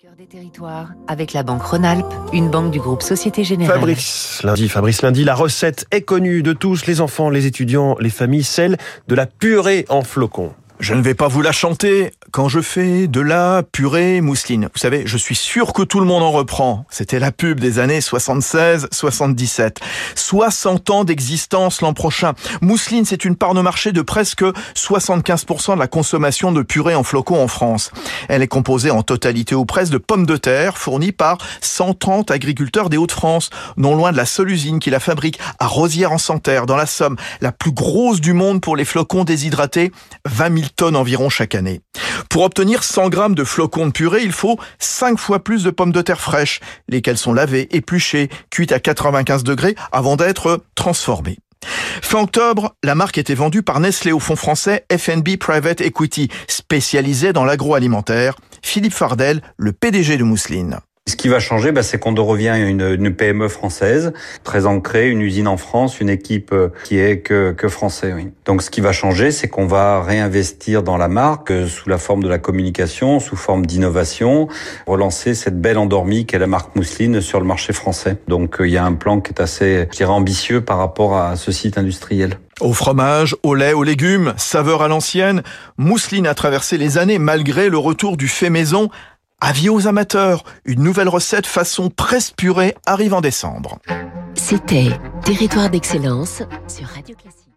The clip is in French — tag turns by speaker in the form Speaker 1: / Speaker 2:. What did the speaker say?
Speaker 1: Cœur des territoires, avec la Banque Rhône-Alpes, une banque du groupe Société Générale.
Speaker 2: Fabrice lundi, Fabrice lundi, la recette est connue de tous, les enfants, les étudiants, les familles, celle de la purée en flocons.
Speaker 3: Je ne vais pas vous la chanter quand je fais de la purée mousseline. Vous savez, je suis sûr que tout le monde en reprend. C'était la pub des années 76-77. 60 ans d'existence l'an prochain. Mousseline, c'est une part de marché de presque 75% de la consommation de purée en flocons en France. Elle est composée en totalité ou presque de pommes de terre fournies par 130 agriculteurs des Hauts-de-France, non loin de la seule usine qui la fabrique à Rosière-en-Santerre, dans la Somme, la plus grosse du monde pour les flocons déshydratés, 20 000 tonnes environ chaque année. Pour obtenir 100 grammes de flocons de purée, il faut 5 fois plus de pommes de terre fraîches, lesquelles sont lavées, épluchées, cuites à 95 degrés avant d'être transformées. Fin octobre, la marque était vendue par Nestlé au fonds français FNB Private Equity, spécialisé dans l'agroalimentaire. Philippe Fardel, le PDG de Mousseline.
Speaker 4: Ce qui va changer, bah, c'est qu'on revient à une, une, PME française, très ancrée, une usine en France, une équipe euh, qui est que, que français. Oui. Donc ce qui va changer, c'est qu'on va réinvestir dans la marque euh, sous la forme de la communication, sous forme d'innovation, relancer cette belle endormie qu'est la marque Mousseline sur le marché français. Donc euh, il y a un plan qui est assez, je ambitieux par rapport à ce site industriel.
Speaker 3: Au fromage, au lait, aux légumes, saveur à l'ancienne, Mousseline a traversé les années malgré le retour du fait maison Avis aux amateurs, une nouvelle recette façon presse purée arrive en décembre.
Speaker 1: C'était Territoire d'excellence sur Radio Classique.